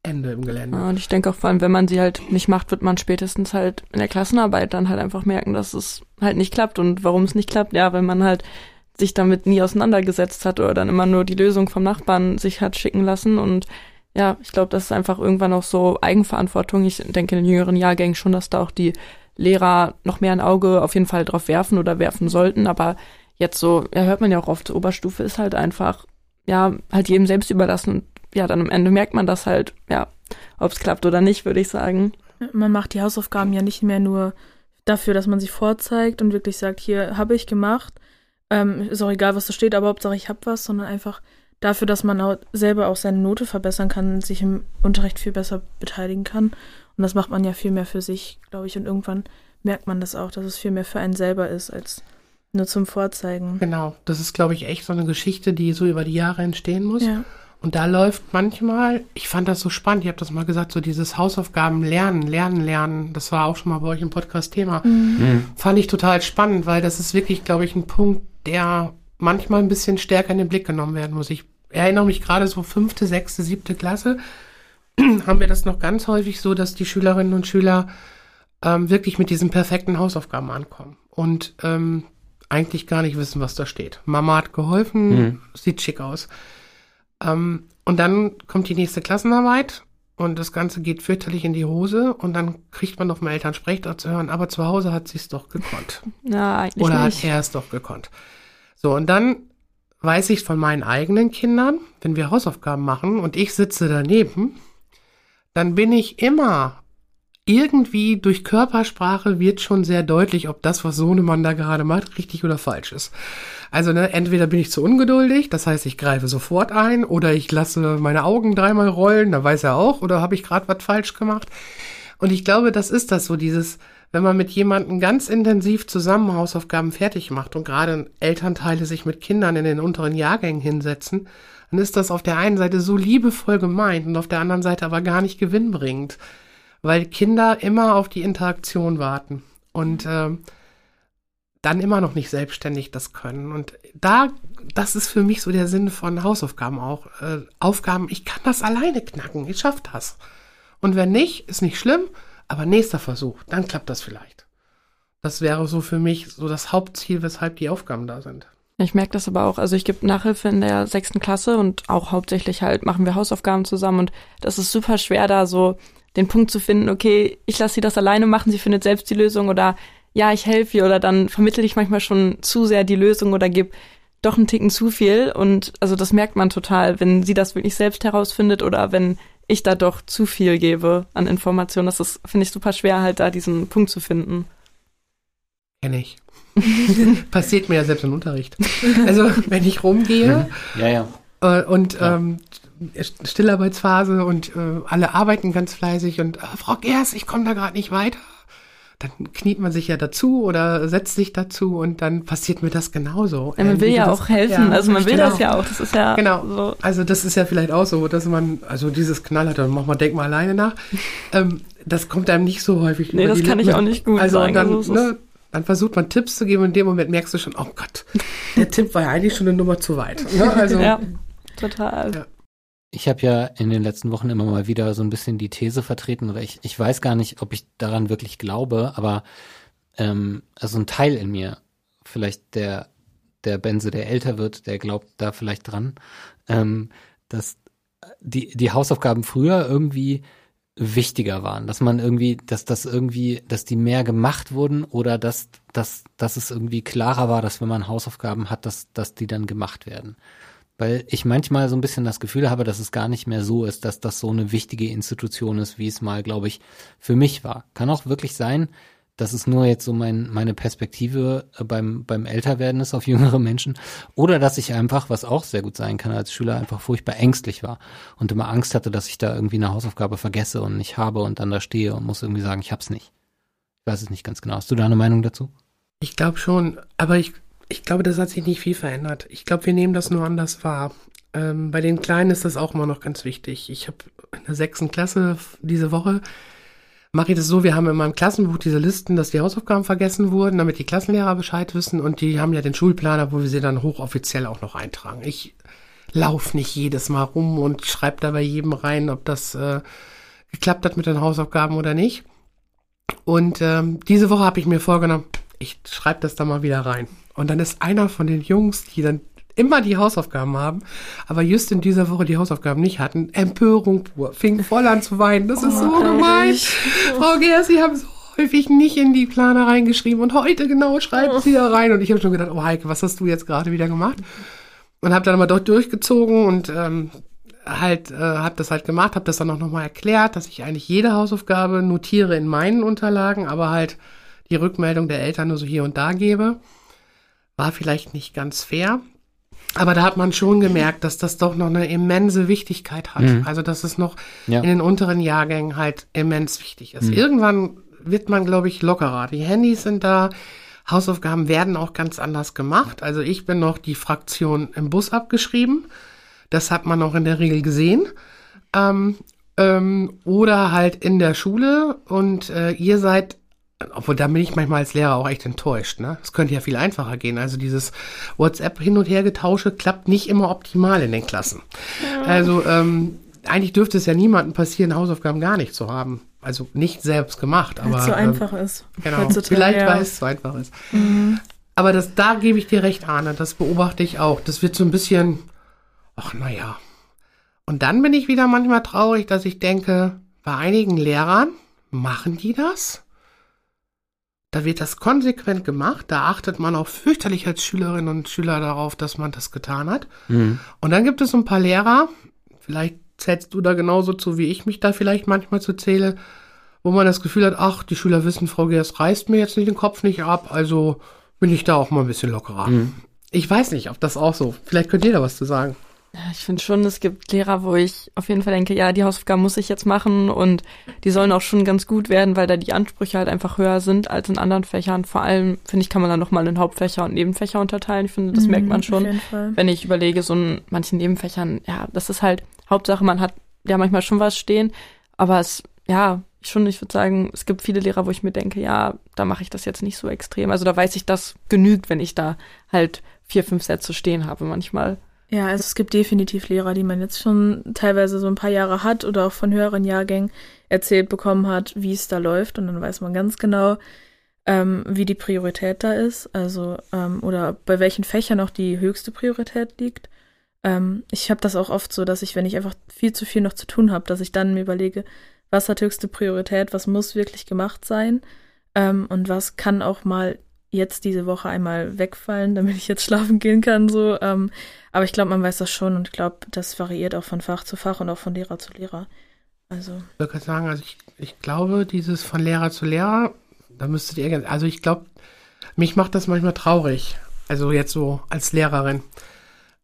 S4: Ende im Gelände.
S5: Ja, und ich denke auch vor allem, wenn man sie halt nicht macht, wird man spätestens halt in der Klassenarbeit dann halt einfach merken, dass es halt nicht klappt. Und warum es nicht klappt, ja, wenn man halt sich damit nie auseinandergesetzt hat oder dann immer nur die Lösung vom Nachbarn sich hat schicken lassen. Und ja, ich glaube, das ist einfach irgendwann auch so Eigenverantwortung. Ich denke in den jüngeren Jahrgängen schon, dass da auch die Lehrer noch mehr ein Auge auf jeden Fall drauf werfen oder werfen sollten. Aber jetzt so, ja, hört man ja auch oft, Oberstufe ist halt einfach, ja, halt jedem selbst überlassen. Und ja, dann am Ende merkt man das halt, ja, ob es klappt oder nicht, würde ich sagen.
S3: Man macht die Hausaufgaben ja nicht mehr nur dafür, dass man sie vorzeigt und wirklich sagt, hier habe ich gemacht. Ähm, ist auch egal, was da steht, aber Hauptsache ich habe was, sondern einfach dafür, dass man auch selber auch seine Note verbessern kann, sich im Unterricht viel besser beteiligen kann. Und das macht man ja viel mehr für sich, glaube ich. Und irgendwann merkt man das auch, dass es viel mehr für einen selber ist, als nur zum Vorzeigen.
S4: Genau, das ist, glaube ich, echt so eine Geschichte, die so über die Jahre entstehen muss. Ja. Und da läuft manchmal, ich fand das so spannend, ich habe das mal gesagt, so dieses Hausaufgaben lernen, lernen, lernen, das war auch schon mal bei euch im Podcast Thema. Mhm. mhm. Fand ich total spannend, weil das ist wirklich, glaube ich, ein Punkt, der manchmal ein bisschen stärker in den Blick genommen werden muss. Ich erinnere mich gerade so fünfte, sechste, siebte Klasse, haben wir das noch ganz häufig so, dass die Schülerinnen und Schüler ähm, wirklich mit diesen perfekten Hausaufgaben ankommen. Und ähm, eigentlich gar nicht wissen, was da steht. Mama hat geholfen, mhm. sieht schick aus. Ähm, und dann kommt die nächste Klassenarbeit und das Ganze geht fürchterlich in die Hose und dann kriegt man noch mal Elternsprechtag zu hören, aber zu Hause hat sie es doch gekonnt.
S5: Ja, eigentlich
S4: Oder
S5: nicht.
S4: hat er es doch gekonnt. So, und dann weiß ich von meinen eigenen Kindern, wenn wir Hausaufgaben machen und ich sitze daneben, dann bin ich immer irgendwie durch Körpersprache wird schon sehr deutlich, ob das, was Sohnemann da gerade macht, richtig oder falsch ist. Also ne, entweder bin ich zu ungeduldig, das heißt, ich greife sofort ein, oder ich lasse meine Augen dreimal rollen, da weiß er auch, oder habe ich gerade was falsch gemacht. Und ich glaube, das ist das so, dieses, wenn man mit jemandem ganz intensiv zusammen Hausaufgaben fertig macht und gerade Elternteile sich mit Kindern in den unteren Jahrgängen hinsetzen, dann ist das auf der einen Seite so liebevoll gemeint und auf der anderen Seite aber gar nicht gewinnbringend weil Kinder immer auf die Interaktion warten und äh, dann immer noch nicht selbstständig das können. Und da, das ist für mich so der Sinn von Hausaufgaben auch. Äh, Aufgaben, ich kann das alleine knacken, ich schaff das. Und wenn nicht, ist nicht schlimm, aber nächster Versuch, dann klappt das vielleicht. Das wäre so für mich so das Hauptziel, weshalb die Aufgaben da sind.
S5: Ich merke das aber auch. Also ich gebe Nachhilfe in der sechsten Klasse und auch hauptsächlich halt machen wir Hausaufgaben zusammen und das ist super schwer, da so den Punkt zu finden, okay, ich lasse sie das alleine machen, sie findet selbst die Lösung oder ja, ich helfe ihr oder dann vermittel ich manchmal schon zu sehr die Lösung oder gebe doch einen Ticken zu viel und also das merkt man total, wenn sie das wirklich selbst herausfindet oder wenn ich da doch zu viel gebe an Informationen. Das ist, finde ich, super schwer, halt da diesen Punkt zu finden.
S4: Kenn ich. Passiert mir ja selbst im Unterricht. Also, wenn ich rumgehe
S2: ja, ja.
S4: Äh, und ja. Ähm, Stillarbeitsphase und äh, alle arbeiten ganz fleißig und äh, Frau Gers, ich komme da gerade nicht weiter. Dann kniet man sich ja dazu oder setzt sich dazu und dann passiert mir das genauso.
S5: Ja, man will ja auch helfen, ja, also man will genau. das ja auch. Das ist ja
S4: genau. So. Also das ist ja vielleicht auch so, dass man also dieses Knall dann mach mal denk mal alleine nach. ähm, das kommt einem nicht so häufig.
S5: Nee, das kann ich auch nicht gut
S4: also
S5: sagen.
S4: Dann, also ne, dann versucht man Tipps zu geben und in dem Moment merkst du schon, oh Gott, der Tipp war ja eigentlich schon eine Nummer zu weit. Ne?
S5: Also, ja, total. Ja
S2: ich habe ja in den letzten Wochen immer mal wieder so ein bisschen die These vertreten, oder ich, ich weiß gar nicht, ob ich daran wirklich glaube, aber ähm, also ein Teil in mir, vielleicht der, der Benze, der älter wird, der glaubt da vielleicht dran, ähm, dass die, die Hausaufgaben früher irgendwie wichtiger waren, dass man irgendwie, dass das irgendwie, dass die mehr gemacht wurden oder dass, dass, dass es irgendwie klarer war, dass wenn man Hausaufgaben hat, dass, dass die dann gemacht werden weil ich manchmal so ein bisschen das Gefühl habe, dass es gar nicht mehr so ist, dass das so eine wichtige Institution ist, wie es mal, glaube ich, für mich war. Kann auch wirklich sein, das ist nur jetzt so mein, meine Perspektive äh, beim, beim Älterwerden ist auf jüngere Menschen. Oder dass ich einfach, was auch sehr gut sein kann, als Schüler einfach furchtbar ängstlich war und immer Angst hatte, dass ich da irgendwie eine Hausaufgabe vergesse und nicht habe und dann da stehe und muss irgendwie sagen, ich hab's nicht. Ich weiß es nicht ganz genau. Hast du da eine Meinung dazu?
S4: Ich glaube schon, aber ich, ich glaube, das hat sich nicht viel verändert. Ich glaube, wir nehmen das nur anders wahr. Ähm, bei den Kleinen ist das auch immer noch ganz wichtig. Ich habe in der sechsten Klasse diese Woche mache ich das so, wir haben in meinem Klassenbuch diese Listen, dass die Hausaufgaben vergessen wurden, damit die Klassenlehrer Bescheid wissen und die haben ja den Schulplaner, wo wir sie dann hochoffiziell auch noch eintragen. Ich lauf nicht jedes Mal rum und schreibe da bei jedem rein, ob das äh, geklappt hat mit den Hausaufgaben oder nicht. Und ähm, diese Woche habe ich mir vorgenommen, ich schreibe das da mal wieder rein. Und dann ist einer von den Jungs, die dann immer die Hausaufgaben haben, aber just in dieser Woche die Hausaufgaben nicht hatten, Empörung pur, fing voll an zu weinen. Das ist oh, so gemein. Frau Geers, Sie haben so häufig nicht in die Planer reingeschrieben und heute genau schreiben Sie da rein. Und ich habe schon gedacht, oh Heike, was hast du jetzt gerade wieder gemacht? Und habe dann aber dort durchgezogen und ähm, halt äh, habe das halt gemacht, habe das dann auch nochmal erklärt, dass ich eigentlich jede Hausaufgabe notiere in meinen Unterlagen, aber halt die Rückmeldung der Eltern nur so hier und da gebe. War vielleicht nicht ganz fair. Aber da hat man schon gemerkt, dass das doch noch eine immense Wichtigkeit hat. Mhm. Also, dass es noch ja. in den unteren Jahrgängen halt immens wichtig ist. Mhm. Irgendwann wird man, glaube ich, lockerer. Die Handys sind da. Hausaufgaben werden auch ganz anders gemacht. Also ich bin noch die Fraktion im Bus abgeschrieben. Das hat man auch in der Regel gesehen. Ähm, ähm, oder halt in der Schule. Und äh, ihr seid obwohl da bin ich manchmal als Lehrer auch echt enttäuscht. Ne? Es könnte ja viel einfacher gehen. Also dieses WhatsApp hin und her getausche klappt nicht immer optimal in den Klassen. Ja. Also ähm, eigentlich dürfte es ja niemandem passieren, Hausaufgaben gar nicht zu haben. Also nicht selbst gemacht, aber. Weil
S3: es so einfach ähm, ist.
S4: Genau. Vielleicht, ja. weil es so einfach ist. Mhm. Aber das, da gebe ich dir recht, Arne. Das beobachte ich auch. Das wird so ein bisschen, ach, naja. Und dann bin ich wieder manchmal traurig, dass ich denke, bei einigen Lehrern machen die das? Da wird das konsequent gemacht. Da achtet man auch fürchterlich als Schülerinnen und Schüler darauf, dass man das getan hat. Mhm. Und dann gibt es ein paar Lehrer, vielleicht zählst du da genauso zu, wie ich mich da vielleicht manchmal zu zähle, wo man das Gefühl hat, ach, die Schüler wissen, Frau Gers reißt mir jetzt nicht den Kopf nicht ab, also bin ich da auch mal ein bisschen lockerer. Mhm. Ich weiß nicht, ob das auch so. Vielleicht könnt ihr da was zu sagen.
S5: Ja, ich finde schon, es gibt Lehrer, wo ich auf jeden Fall denke, ja, die Hausaufgaben muss ich jetzt machen und die sollen auch schon ganz gut werden, weil da die Ansprüche halt einfach höher sind als in anderen Fächern. Vor allem, finde ich, kann man dann nochmal in Hauptfächer und Nebenfächer unterteilen. Ich finde, das mhm, merkt man schon, wenn ich überlege, so in manchen Nebenfächern, ja, das ist halt Hauptsache, man hat ja manchmal schon was stehen, aber es, ja, schon, ich würde sagen, es gibt viele Lehrer, wo ich mir denke, ja, da mache ich das jetzt nicht so extrem. Also da weiß ich, das genügt, wenn ich da halt vier, fünf Sätze stehen habe manchmal.
S3: Ja, also es gibt definitiv Lehrer, die man jetzt schon teilweise so ein paar Jahre hat oder auch von höheren Jahrgängen erzählt bekommen hat, wie es da läuft. Und dann weiß man ganz genau, ähm, wie die Priorität da ist, also ähm, oder bei welchen Fächern auch die höchste Priorität liegt. Ähm, ich habe das auch oft so, dass ich, wenn ich einfach viel zu viel noch zu tun habe, dass ich dann mir überlege, was hat höchste Priorität, was muss wirklich gemacht sein ähm, und was kann auch mal jetzt diese Woche einmal wegfallen, damit ich jetzt schlafen gehen kann. So, ähm, aber ich glaube, man weiß das schon und ich glaube, das variiert auch von Fach zu Fach und auch von Lehrer zu Lehrer. Also.
S4: Ich würde sagen, also ich, ich glaube, dieses von Lehrer zu Lehrer, da müsstet ihr, also ich glaube, mich macht das manchmal traurig. Also jetzt so als Lehrerin,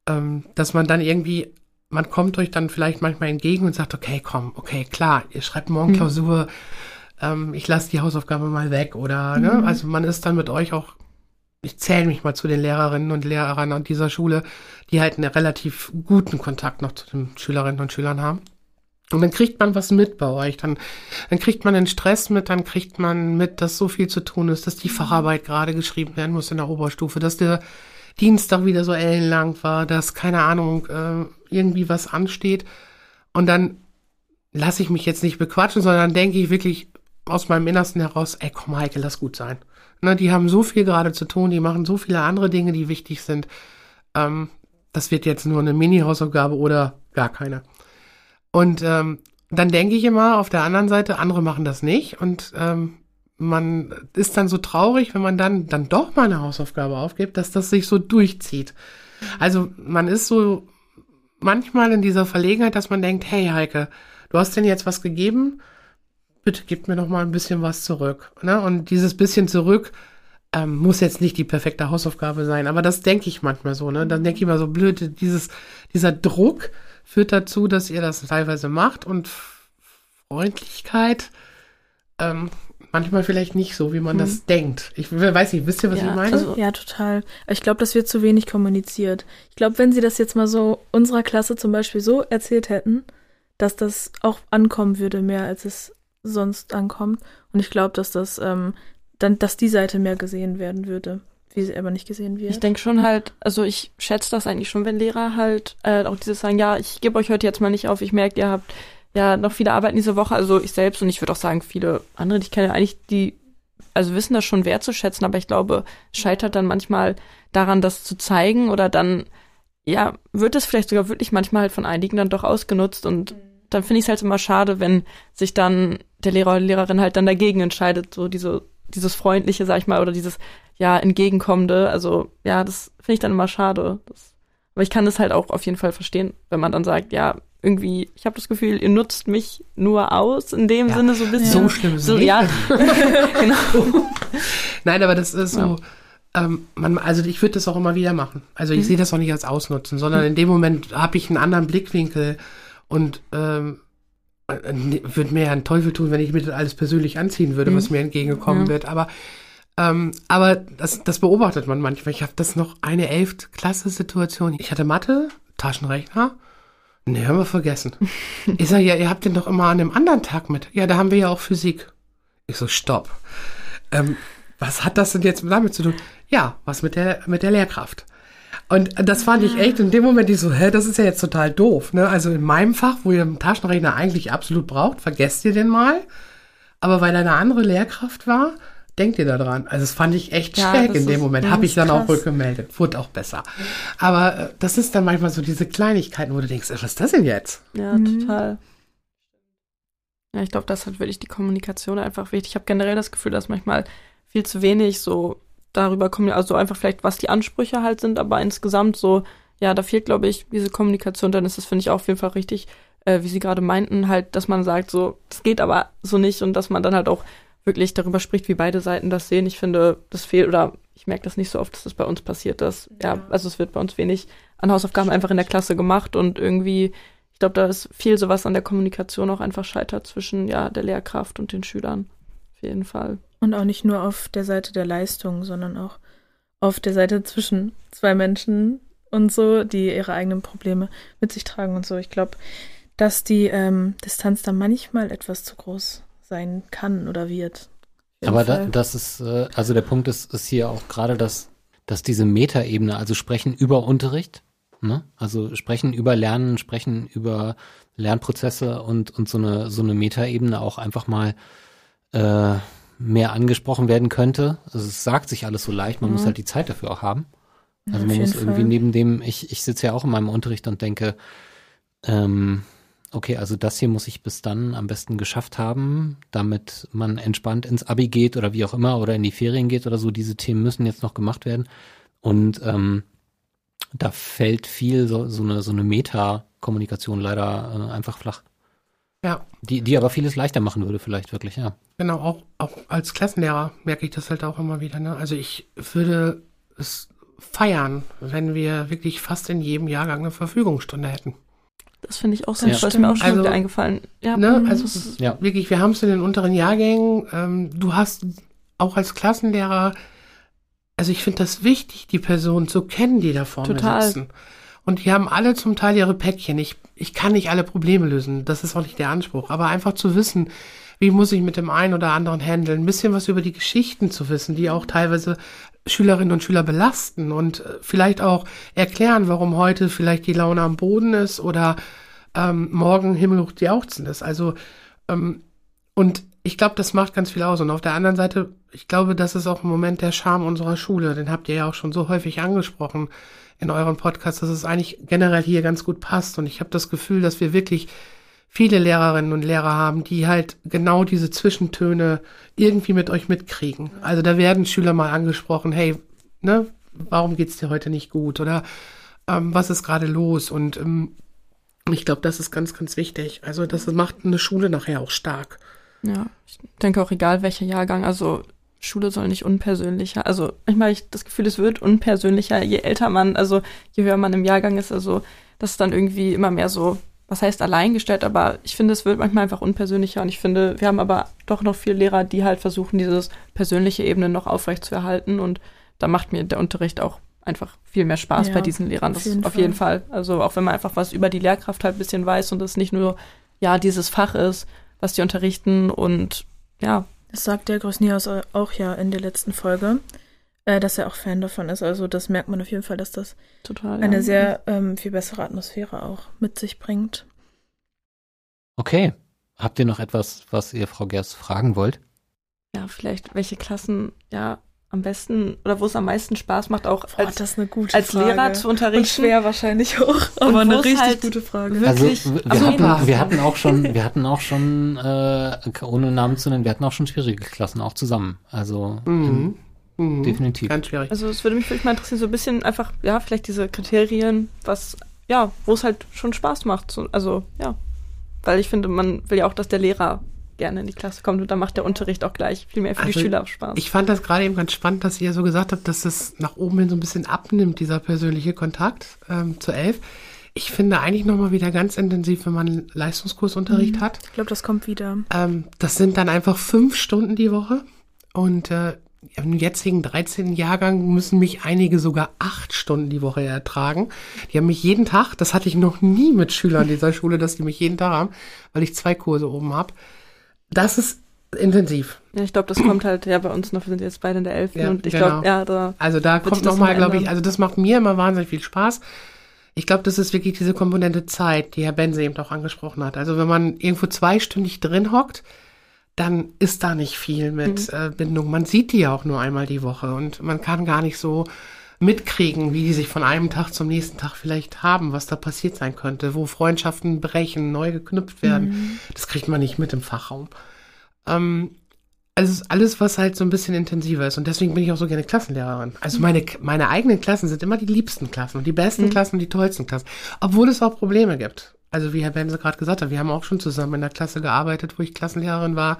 S4: ähm, dass man dann irgendwie, man kommt euch dann vielleicht manchmal entgegen und sagt, okay, komm, okay, klar, ihr schreibt morgen mhm. Klausur. Mhm ähm, ich lasse die Hausaufgabe mal weg oder, ne? Mhm. Also man ist dann mit euch auch, ich zähle mich mal zu den Lehrerinnen und Lehrern an dieser Schule, die halt einen relativ guten Kontakt noch zu den Schülerinnen und Schülern haben. Und dann kriegt man was mit bei euch, dann, dann kriegt man den Stress mit, dann kriegt man mit, dass so viel zu tun ist, dass die Facharbeit gerade geschrieben werden muss in der Oberstufe, dass der Dienstag wieder so ellenlang war, dass, keine Ahnung, äh, irgendwie was ansteht. Und dann lasse ich mich jetzt nicht bequatschen, sondern denke ich wirklich, aus meinem Innersten heraus, ey, komm, Heike, lass gut sein. Ne, die haben so viel gerade zu tun, die machen so viele andere Dinge, die wichtig sind. Ähm, das wird jetzt nur eine Mini-Hausaufgabe oder gar keine. Und ähm, dann denke ich immer auf der anderen Seite, andere machen das nicht und ähm, man ist dann so traurig, wenn man dann dann doch mal eine Hausaufgabe aufgibt, dass das sich so durchzieht. Also man ist so manchmal in dieser Verlegenheit, dass man denkt, hey Heike, du hast denn jetzt was gegeben, bitte gebt mir noch mal ein bisschen was zurück. Ne? Und dieses bisschen zurück ähm, muss jetzt nicht die perfekte Hausaufgabe sein, aber das denke ich manchmal so. Ne? Dann denke ich mal so blöd, dieses, dieser Druck führt dazu, dass ihr das teilweise macht und Freundlichkeit ähm, manchmal vielleicht nicht so, wie man hm. das denkt. Ich weiß nicht, wisst ihr, was
S3: ja,
S4: ich meine?
S3: Also, ja, total. Ich glaube, das wird zu wenig kommuniziert. Ich glaube, wenn sie das jetzt mal so unserer Klasse zum Beispiel so erzählt hätten, dass das auch ankommen würde, mehr als es sonst ankommt. Und ich glaube, dass das ähm, dann, dass die Seite mehr gesehen werden würde, wie sie aber nicht gesehen wird.
S5: Ich denke schon halt, also ich schätze das eigentlich schon, wenn Lehrer halt äh, auch dieses sagen, ja, ich gebe euch heute jetzt mal nicht auf, ich merke, ihr habt ja noch viele Arbeiten diese Woche, also ich selbst und ich würde auch sagen, viele andere, die ich kenne, eigentlich die, also wissen das schon wertzuschätzen, aber ich glaube, scheitert dann manchmal daran, das zu zeigen oder dann, ja, wird es vielleicht sogar wirklich manchmal halt von einigen dann doch ausgenutzt und dann finde ich es halt immer schade, wenn sich dann der Lehrer oder Lehrerin halt dann dagegen entscheidet, so diese, dieses Freundliche, sag ich mal, oder dieses, ja, entgegenkommende. Also, ja, das finde ich dann immer schade. Das, aber ich kann das halt auch auf jeden Fall verstehen, wenn man dann sagt, ja, irgendwie, ich habe das Gefühl, ihr nutzt mich nur aus, in dem ja, Sinne so ein bisschen.
S4: So schlimm ist
S5: so, Ja, genau.
S4: Nein, aber das ist so, ja. ähm, man, also ich würde das auch immer wieder machen. Also ich mhm. sehe das auch nicht als Ausnutzen, sondern in dem Moment habe ich einen anderen Blickwinkel und ähm, äh, würde mir ja einen Teufel tun, wenn ich mir das alles persönlich anziehen würde, mhm. was mir entgegengekommen ja. wird. Aber ähm, aber das, das beobachtet man manchmal. Ich habe das noch eine Elft-Klasse-Situation. Ich hatte Mathe, Taschenrechner Nee, haben wir vergessen. ich sage, ja, ihr habt den doch immer an einem anderen Tag mit. Ja, da haben wir ja auch Physik. Ich so, stopp. Ähm, was hat das denn jetzt damit zu tun? Ja, was mit der, mit der Lehrkraft. Und das fand ich echt in dem Moment, ich so, hä, das ist ja jetzt total doof. Ne? Also in meinem Fach, wo ihr einen Taschenrechner eigentlich absolut braucht, vergesst ihr den mal. Aber weil da eine andere Lehrkraft war, denkt ihr da dran? Also das fand ich echt ja, schräg in dem Moment. Habe ich dann krass. auch rückgemeldet. Wurde auch besser. Aber äh, das ist dann manchmal so diese Kleinigkeiten, wo du denkst, was ist das denn jetzt?
S5: Ja, mhm. total. Ja, ich glaube, das hat wirklich die Kommunikation einfach wichtig. Ich habe generell das Gefühl, dass manchmal viel zu wenig so darüber kommen, also einfach vielleicht, was die Ansprüche halt sind, aber insgesamt so, ja, da fehlt, glaube ich, diese Kommunikation. Dann ist das, finde ich, auch auf jeden Fall richtig, äh, wie Sie gerade meinten, halt, dass man sagt, so, das geht aber so nicht und dass man dann halt auch wirklich darüber spricht, wie beide Seiten das sehen. Ich finde, das fehlt oder ich merke das nicht so oft, dass das bei uns passiert, dass ja, ja also es wird bei uns wenig an Hausaufgaben einfach in der Klasse gemacht und irgendwie, ich glaube, da ist viel sowas an der Kommunikation auch einfach scheitert zwischen ja der Lehrkraft und den Schülern. Auf jeden Fall.
S3: Und auch nicht nur auf der Seite der Leistung, sondern auch auf der Seite zwischen zwei Menschen und so, die ihre eigenen Probleme mit sich tragen und so. Ich glaube, dass die ähm, Distanz da manchmal etwas zu groß sein kann oder wird.
S2: Aber da, das ist, äh, also der Punkt ist, ist hier auch gerade, dass, dass diese Metaebene, also sprechen über Unterricht, ne? also sprechen über Lernen, sprechen über Lernprozesse und, und so eine, so eine Metaebene auch einfach mal äh, mehr angesprochen werden könnte. Also es sagt sich alles so leicht, man mhm. muss halt die Zeit dafür auch haben. Also man muss irgendwie Fall. neben dem, ich, ich sitze ja auch in meinem Unterricht und denke, ähm, Okay, also das hier muss ich bis dann am besten geschafft haben, damit man entspannt ins Abi geht oder wie auch immer oder in die Ferien geht oder so. Diese Themen müssen jetzt noch gemacht werden. Und ähm, da fällt viel so, so eine, so eine Meta-Kommunikation leider äh, einfach flach. Ja. Die, die aber vieles leichter machen würde, vielleicht wirklich, ja.
S4: Genau, auch, auch als Klassenlehrer merke ich das halt auch immer wieder. Ne? Also ich würde es feiern, wenn wir wirklich fast in jedem Jahrgang eine Verfügungsstunde hätten.
S5: Das finde ich auch so, das ist mir auch schon also, wieder eingefallen.
S4: Ja, ne, also ja. wirklich, wir haben es in den unteren Jahrgängen. Ähm, du hast auch als Klassenlehrer, also ich finde das wichtig, die Personen zu kennen, die da vorne Total. sitzen. Und die haben alle zum Teil ihre Päckchen. Ich, ich kann nicht alle Probleme lösen. Das ist auch nicht der Anspruch. Aber einfach zu wissen, wie muss ich mit dem einen oder anderen handeln, ein bisschen was über die Geschichten zu wissen, die auch teilweise Schülerinnen und Schüler belasten und äh, vielleicht auch erklären, warum heute vielleicht die Laune am Boden ist oder ähm, morgen himmelhoch jauchzend ist. Also, ähm, und ich glaube, das macht ganz viel aus. Und auf der anderen Seite, ich glaube, das ist auch im Moment der Charme unserer Schule. Den habt ihr ja auch schon so häufig angesprochen in euren Podcasts, dass es eigentlich generell hier ganz gut passt. Und ich habe das Gefühl, dass wir wirklich viele Lehrerinnen und Lehrer haben, die halt genau diese Zwischentöne irgendwie mit euch mitkriegen. Also da werden Schüler mal angesprochen, hey, ne, warum geht's dir heute nicht gut? Oder ähm, was ist gerade los? Und ähm, ich glaube, das ist ganz, ganz wichtig. Also das macht eine Schule nachher auch stark.
S5: Ja, ich denke auch egal welcher Jahrgang, also Schule soll nicht unpersönlicher, also ich meine, ich das Gefühl, es wird unpersönlicher, je älter man, also je höher man im Jahrgang ist, also das ist dann irgendwie immer mehr so, was heißt alleingestellt, aber ich finde, es wird manchmal einfach unpersönlicher und ich finde, wir haben aber doch noch viele Lehrer, die halt versuchen, dieses persönliche Ebene noch aufrecht zu erhalten und da macht mir der Unterricht auch einfach viel mehr Spaß ja, bei diesen Lehrern. Das auf jeden, auf jeden Fall. Also auch wenn man einfach was über die Lehrkraft halt ein bisschen weiß und es nicht nur, ja, dieses Fach ist, was die unterrichten und ja.
S3: Das sagt der Grosnias auch ja in der letzten Folge, äh, dass er auch Fan davon ist. Also das merkt man auf jeden Fall, dass das Total, eine ja. sehr ähm, viel bessere Atmosphäre auch mit sich bringt.
S2: Okay. Habt ihr noch etwas, was ihr Frau Gers fragen wollt?
S5: Ja, vielleicht welche Klassen ja am besten oder wo es am meisten Spaß macht, auch
S3: Boah, als,
S5: als Lehrer zu unterrichten. Und
S3: schwer wahrscheinlich auch, aber eine richtig halt gute Frage.
S2: Also wir hatten, wir hatten auch schon, wir hatten auch schon, äh, ohne Namen zu nennen, wir hatten auch schon schwierige Klassen auch zusammen. Also mhm. Mhm. definitiv.
S5: Ganz schwierig. Also es würde mich wirklich mal interessieren, so ein bisschen einfach, ja, vielleicht diese Kriterien, was, ja, wo es halt schon Spaß macht. So, also ja, weil ich finde, man will ja auch, dass der Lehrer gerne in die Klasse kommt und dann macht der Unterricht auch gleich viel mehr für also die Schüler Spaß.
S4: Ich fand das gerade eben ganz spannend, dass ihr so gesagt habt, dass es nach oben hin so ein bisschen abnimmt, dieser persönliche Kontakt ähm, zu elf. Ich finde eigentlich nochmal wieder ganz intensiv, wenn man Leistungskursunterricht mhm. hat.
S3: Ich glaube, das kommt wieder.
S4: Ähm, das sind dann einfach fünf Stunden die Woche und äh, im jetzigen 13. Jahrgang müssen mich einige sogar acht Stunden die Woche ertragen. Die haben mich jeden Tag, das hatte ich noch nie mit Schülern dieser Schule, dass die mich jeden Tag haben, weil ich zwei Kurse oben habe das ist intensiv.
S5: Ja, ich glaube, das kommt halt, ja, bei uns noch, wir sind jetzt beide in der Elften ja, und ich genau. glaube, ja, da.
S4: Also da kommt nochmal, glaube ich, also das macht mir immer wahnsinnig viel Spaß. Ich glaube, das ist wirklich diese Komponente Zeit, die Herr Benze eben auch angesprochen hat. Also wenn man irgendwo zweistündig drin hockt, dann ist da nicht viel mit mhm. äh, Bindung. Man sieht die ja auch nur einmal die Woche und man kann gar nicht so mitkriegen, wie die sich von einem Tag zum nächsten Tag vielleicht haben, was da passiert sein könnte, wo Freundschaften brechen, neu geknüpft werden. Mhm. Das kriegt man nicht mit im Fachraum. Ähm, also alles, was halt so ein bisschen intensiver ist. Und deswegen bin ich auch so gerne Klassenlehrerin. Also meine, meine eigenen Klassen sind immer die liebsten Klassen und die besten mhm. Klassen und die tollsten Klassen. Obwohl es auch Probleme gibt. Also wie Herr Benze gerade gesagt hat, wir haben auch schon zusammen in der Klasse gearbeitet, wo ich Klassenlehrerin war,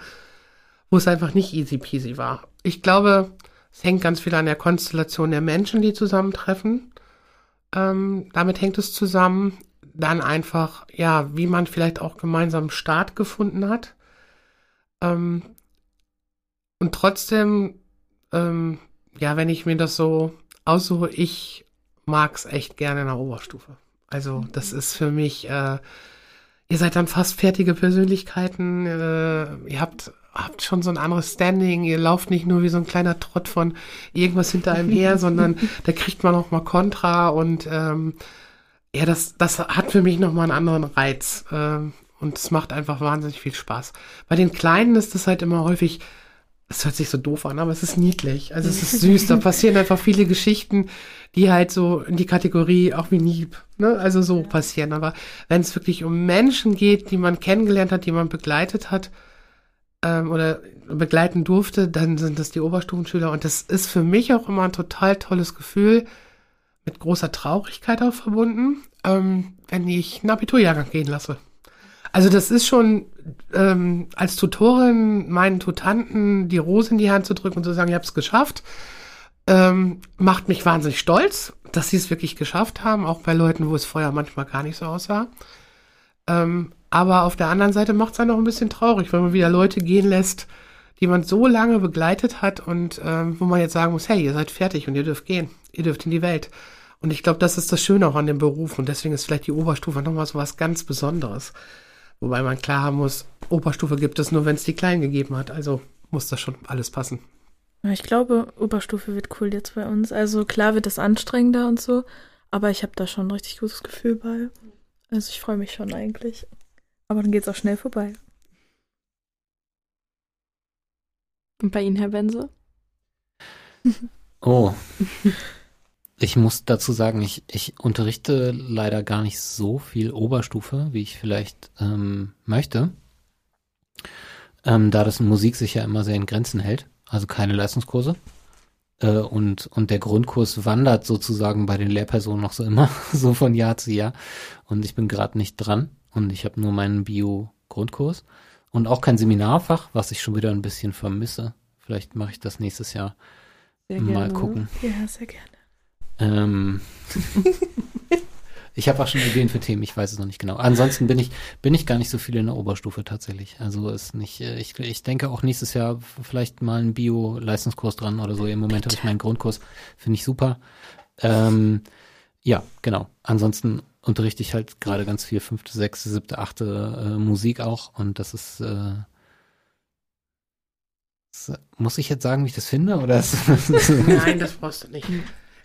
S4: wo es einfach nicht easy peasy war. Ich glaube, es hängt ganz viel an der Konstellation der Menschen, die zusammentreffen. Ähm, damit hängt es zusammen. Dann einfach, ja, wie man vielleicht auch gemeinsam Start gefunden hat. Ähm, und trotzdem, ähm, ja, wenn ich mir das so aussuche, ich mag es echt gerne in der Oberstufe. Also das ist für mich, äh, ihr seid dann fast fertige Persönlichkeiten, äh, ihr habt habt schon so ein anderes Standing. Ihr lauft nicht nur wie so ein kleiner Trott von irgendwas hinter einem her, sondern da kriegt man auch mal Kontra und ähm, ja, das, das hat für mich nochmal einen anderen Reiz. Ähm, und es macht einfach wahnsinnig viel Spaß. Bei den Kleinen ist das halt immer häufig, es hört sich so doof an, aber es ist niedlich. Also es ist süß. Da passieren einfach viele Geschichten, die halt so in die Kategorie auch wie Nieb, ne? Also so passieren. Aber wenn es wirklich um Menschen geht, die man kennengelernt hat, die man begleitet hat, ähm, oder begleiten durfte, dann sind das die Oberstufenschüler. Und das ist für mich auch immer ein total tolles Gefühl, mit großer Traurigkeit auch verbunden, ähm, wenn ich einen Abiturjahrgang gehen lasse. Also das ist schon ähm, als Tutorin meinen Tutanten die Rose in die Hand zu drücken und zu sagen, ich habe es geschafft, ähm, macht mich wahnsinnig stolz, dass sie es wirklich geschafft haben, auch bei Leuten, wo es vorher manchmal gar nicht so aussah. Ähm, aber auf der anderen Seite macht es dann auch ein bisschen traurig, wenn man wieder Leute gehen lässt, die man so lange begleitet hat und ähm, wo man jetzt sagen muss, hey, ihr seid fertig und ihr dürft gehen, ihr dürft in die Welt. Und ich glaube, das ist das Schöne auch an dem Beruf und deswegen ist vielleicht die Oberstufe nochmal so was ganz Besonderes. Wobei man klar haben muss, Oberstufe gibt es nur, wenn es die Kleinen gegeben hat. Also muss das schon alles passen.
S3: Ich glaube, Oberstufe wird cool jetzt bei uns. Also klar wird es anstrengender und so, aber ich habe da schon ein richtig gutes Gefühl bei. Also ich freue mich schon eigentlich. Aber dann geht es auch schnell vorbei.
S5: Und bei Ihnen, Herr Bense?
S2: Oh. Ich muss dazu sagen, ich, ich unterrichte leider gar nicht so viel Oberstufe, wie ich vielleicht ähm, möchte. Ähm, da das in Musik sich ja immer sehr in Grenzen hält, also keine Leistungskurse. Äh, und, und der Grundkurs wandert sozusagen bei den Lehrpersonen noch so immer, so von Jahr zu Jahr. Und ich bin gerade nicht dran und ich habe nur meinen Bio-Grundkurs. Und auch kein Seminarfach, was ich schon wieder ein bisschen vermisse. Vielleicht mache ich das nächstes Jahr. Sehr mal gerne. gucken.
S3: Ja, sehr gerne.
S2: Ähm, ich habe auch schon Ideen für Themen, ich weiß es noch nicht genau. Ansonsten bin ich, bin ich gar nicht so viel in der Oberstufe tatsächlich. Also ist nicht, äh, ich, ich denke auch nächstes Jahr vielleicht mal einen Bio-Leistungskurs dran oder so. Im Moment habe ich meinen Grundkurs, finde ich super. Ähm, ja, genau. Ansonsten unterrichte ich halt gerade ganz viel fünfte, sechste, siebte, achte äh, Musik auch und das ist äh, das, muss ich jetzt sagen, wie ich das finde oder?
S4: Nein, das brauchst du nicht.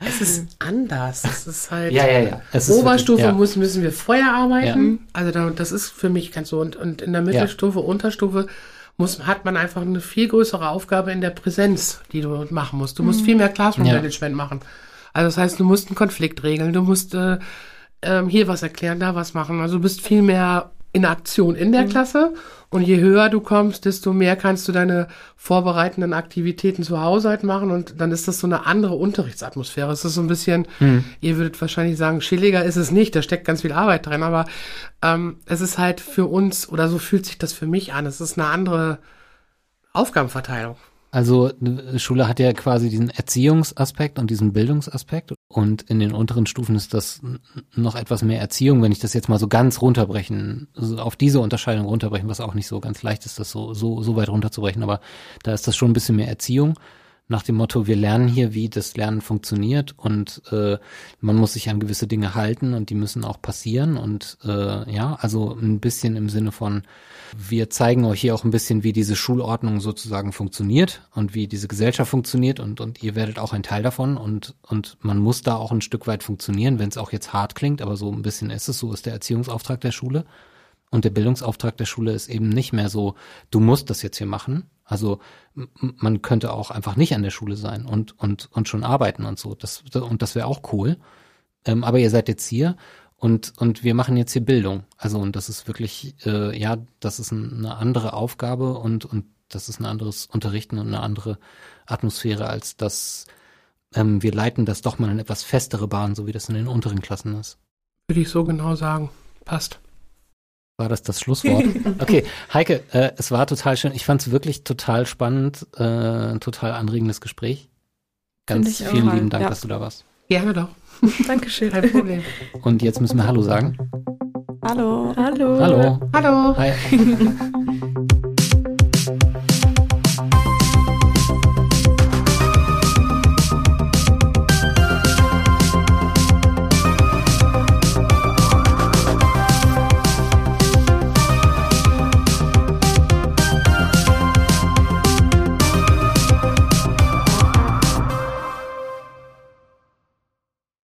S4: Es ist anders. Es ist halt
S2: ja, ja, ja. Es
S4: Oberstufe wirklich, ja. muss, müssen wir vorher arbeiten. Ja. Also da, das ist für mich ganz so. Und, und in der Mittelstufe, ja. Unterstufe muss, hat man einfach eine viel größere Aufgabe in der Präsenz, die du machen musst. Du musst mhm. viel mehr Classroom-Management machen. Also das heißt, du musst einen Konflikt regeln, du musst äh, ähm, hier was erklären, da was machen. Also du bist viel mehr in Aktion in der mhm. Klasse. Und je höher du kommst, desto mehr kannst du deine vorbereitenden Aktivitäten zu Hause halt machen. Und dann ist das so eine andere Unterrichtsatmosphäre. Es ist so ein bisschen, mhm. ihr würdet wahrscheinlich sagen, chilliger ist es nicht, da steckt ganz viel Arbeit drin. Aber ähm, es ist halt für uns, oder so fühlt sich das für mich an, es ist eine andere Aufgabenverteilung.
S2: Also Schule hat ja quasi diesen Erziehungsaspekt und diesen Bildungsaspekt und in den unteren Stufen ist das noch etwas mehr Erziehung, wenn ich das jetzt mal so ganz runterbrechen, also auf diese Unterscheidung runterbrechen, was auch nicht so ganz leicht ist, das so, so, so weit runterzubrechen, aber da ist das schon ein bisschen mehr Erziehung nach dem Motto, wir lernen hier, wie das Lernen funktioniert und äh, man muss sich an gewisse Dinge halten und die müssen auch passieren und äh, ja, also ein bisschen im Sinne von, wir zeigen euch hier auch ein bisschen, wie diese Schulordnung sozusagen funktioniert und wie diese Gesellschaft funktioniert und, und ihr werdet auch ein Teil davon und, und man muss da auch ein Stück weit funktionieren, wenn es auch jetzt hart klingt, aber so ein bisschen ist es, so ist der Erziehungsauftrag der Schule. Und der Bildungsauftrag der Schule ist eben nicht mehr so, du musst das jetzt hier machen, also man könnte auch einfach nicht an der Schule sein und und und schon arbeiten und so. Das und das wäre auch cool. Ähm, aber ihr seid jetzt hier und und wir machen jetzt hier Bildung. Also und das ist wirklich äh, ja, das ist eine andere Aufgabe und und das ist ein anderes Unterrichten und eine andere Atmosphäre als das. Ähm, wir leiten das doch mal in etwas festere Bahn, so wie das in den unteren Klassen ist.
S4: Würde ich so genau sagen. Passt.
S2: War das das Schlusswort? Okay, Heike, äh, es war total schön. Ich fand es wirklich total spannend, äh, ein total anregendes Gespräch. Ganz vielen lieben Dank, ja. dass du da warst.
S4: Gerne doch.
S3: Dankeschön.
S4: Kein Problem.
S2: Und jetzt müssen wir Hallo sagen.
S5: Hallo.
S3: Hallo.
S2: Hallo.
S4: Hallo.
S2: Hi.